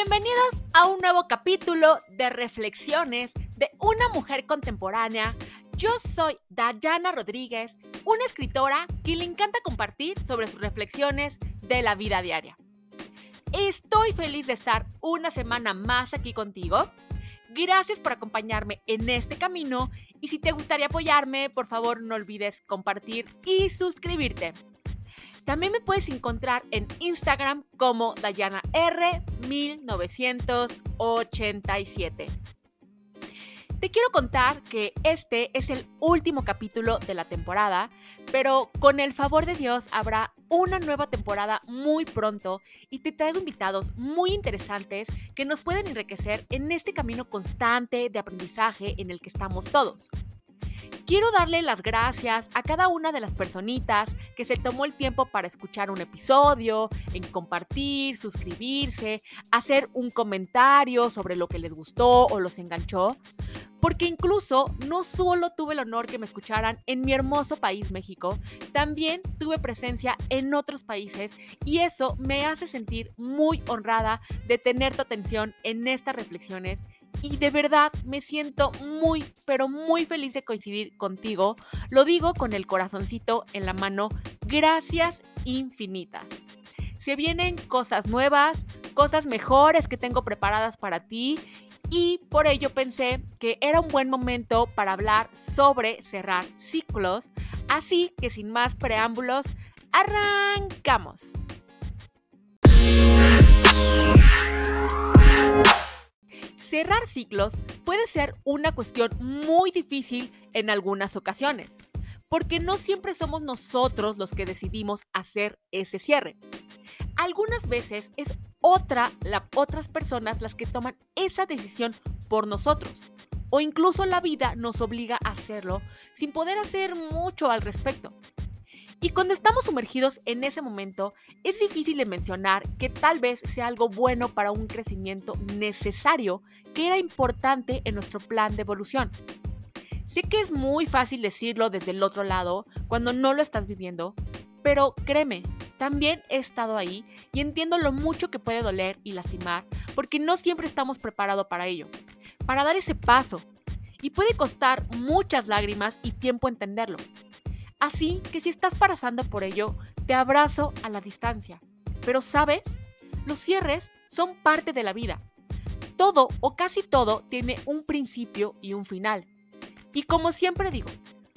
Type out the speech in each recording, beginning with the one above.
Bienvenidos a un nuevo capítulo de Reflexiones de una mujer contemporánea. Yo soy Dayana Rodríguez, una escritora que le encanta compartir sobre sus reflexiones de la vida diaria. Estoy feliz de estar una semana más aquí contigo. Gracias por acompañarme en este camino y si te gustaría apoyarme, por favor no olvides compartir y suscribirte. También me puedes encontrar en Instagram como DayanaR1987. Te quiero contar que este es el último capítulo de la temporada, pero con el favor de Dios habrá una nueva temporada muy pronto y te traigo invitados muy interesantes que nos pueden enriquecer en este camino constante de aprendizaje en el que estamos todos. Quiero darle las gracias a cada una de las personitas que se tomó el tiempo para escuchar un episodio, en compartir, suscribirse, hacer un comentario sobre lo que les gustó o los enganchó. Porque incluso no solo tuve el honor que me escucharan en mi hermoso país México, también tuve presencia en otros países y eso me hace sentir muy honrada de tener tu atención en estas reflexiones y de verdad me siento muy, pero muy feliz de coincidir contigo. Lo digo con el corazoncito en la mano. Gracias infinitas. Se vienen cosas nuevas, cosas mejores que tengo preparadas para ti y por ello pensé que era un buen momento para hablar sobre cerrar ciclos. Así que sin más preámbulos, arrancamos. Cerrar ciclos puede ser una cuestión muy difícil en algunas ocasiones, porque no siempre somos nosotros los que decidimos hacer ese cierre. Algunas veces es otra, la, otras personas las que toman esa decisión por nosotros, o incluso la vida nos obliga a hacerlo sin poder hacer mucho al respecto. Y cuando estamos sumergidos en ese momento, es difícil de mencionar que tal vez sea algo bueno para un crecimiento necesario que era importante en nuestro plan de evolución. Sé que es muy fácil decirlo desde el otro lado cuando no lo estás viviendo, pero créeme, también he estado ahí y entiendo lo mucho que puede doler y lastimar, porque no siempre estamos preparados para ello, para dar ese paso. Y puede costar muchas lágrimas y tiempo entenderlo. Así que si estás pasando por ello, te abrazo a la distancia. Pero sabes, los cierres son parte de la vida. Todo o casi todo tiene un principio y un final. Y como siempre digo,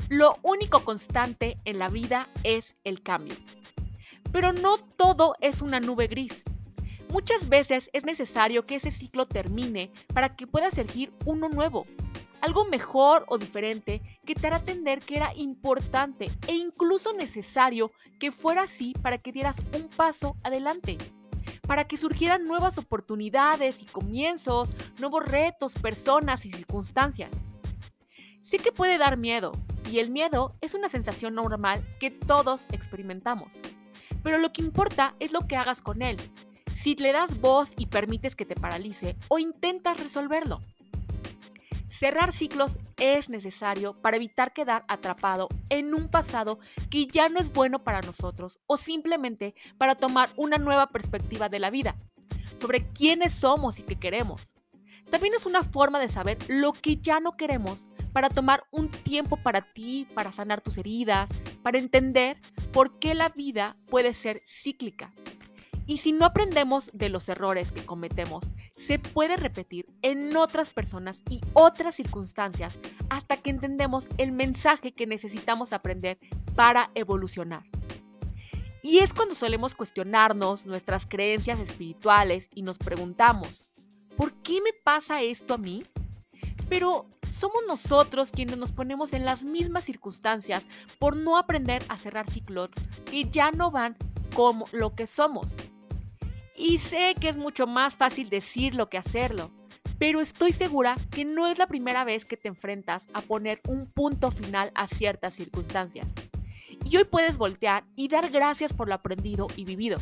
lo único constante en la vida es el cambio. Pero no todo es una nube gris. Muchas veces es necesario que ese ciclo termine para que pueda surgir uno nuevo, algo mejor o diferente que te hará entender que era importante e incluso necesario que fuera así para que dieras un paso adelante, para que surgieran nuevas oportunidades y comienzos, nuevos retos, personas y circunstancias. Sé que puede dar miedo, y el miedo es una sensación normal que todos experimentamos, pero lo que importa es lo que hagas con él, si le das voz y permites que te paralice o intentas resolverlo. Cerrar ciclos es necesario para evitar quedar atrapado en un pasado que ya no es bueno para nosotros o simplemente para tomar una nueva perspectiva de la vida, sobre quiénes somos y qué queremos. También es una forma de saber lo que ya no queremos para tomar un tiempo para ti, para sanar tus heridas, para entender por qué la vida puede ser cíclica. Y si no aprendemos de los errores que cometemos se puede repetir en otras personas y otras circunstancias hasta que entendemos el mensaje que necesitamos aprender para evolucionar. Y es cuando solemos cuestionarnos nuestras creencias espirituales y nos preguntamos, ¿por qué me pasa esto a mí? Pero somos nosotros quienes nos ponemos en las mismas circunstancias por no aprender a cerrar ciclos que ya no van como lo que somos. Y sé que es mucho más fácil decirlo que hacerlo, pero estoy segura que no es la primera vez que te enfrentas a poner un punto final a ciertas circunstancias. Y hoy puedes voltear y dar gracias por lo aprendido y vivido,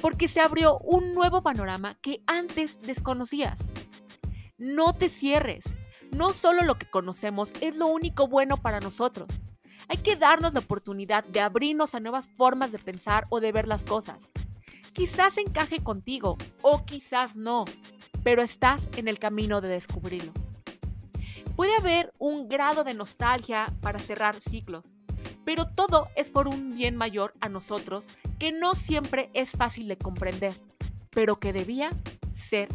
porque se abrió un nuevo panorama que antes desconocías. No te cierres, no solo lo que conocemos es lo único bueno para nosotros. Hay que darnos la oportunidad de abrirnos a nuevas formas de pensar o de ver las cosas. Quizás encaje contigo o quizás no, pero estás en el camino de descubrirlo. Puede haber un grado de nostalgia para cerrar ciclos, pero todo es por un bien mayor a nosotros que no siempre es fácil de comprender, pero que debía ser.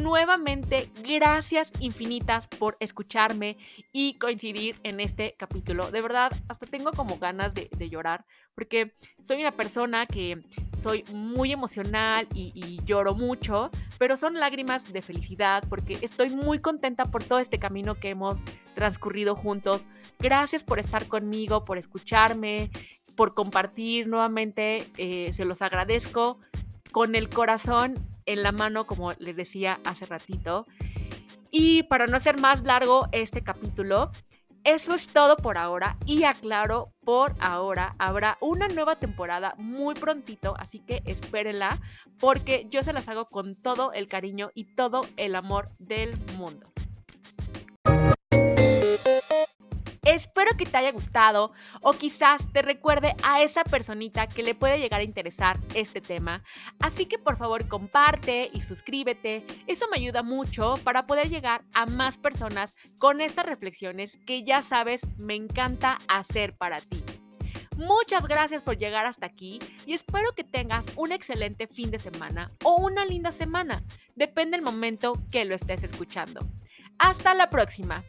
Nuevamente, gracias infinitas por escucharme y coincidir en este capítulo. De verdad, hasta tengo como ganas de, llorar, porque soy una persona que soy muy emocional y, lloro mucho, pero son lágrimas de felicidad porque estoy muy contenta por todo este camino que hemos transcurrido juntos. Gracias por estar conmigo, por escucharme, por compartir nuevamente, eh, se los agradezco con el corazón en la mano, como les decía hace ratito. Y para no hacer más largo este capítulo, eso es todo por ahora y aclaro, por ahora habrá una nueva temporada muy prontito, así que espérenla porque yo se las hago con todo el cariño y todo el amor del mundo. Espero que te haya gustado o quizás te recuerde a esa personita que le puede llegar a interesar este tema. Así que por favor comparte y suscríbete. Eso me ayuda mucho para poder llegar a más personas con estas reflexiones que ya sabes me encanta hacer para ti. Muchas gracias por llegar hasta aquí y espero que tengas un excelente fin de semana o una linda semana. Depende del momento que lo estés escuchando. Hasta la próxima.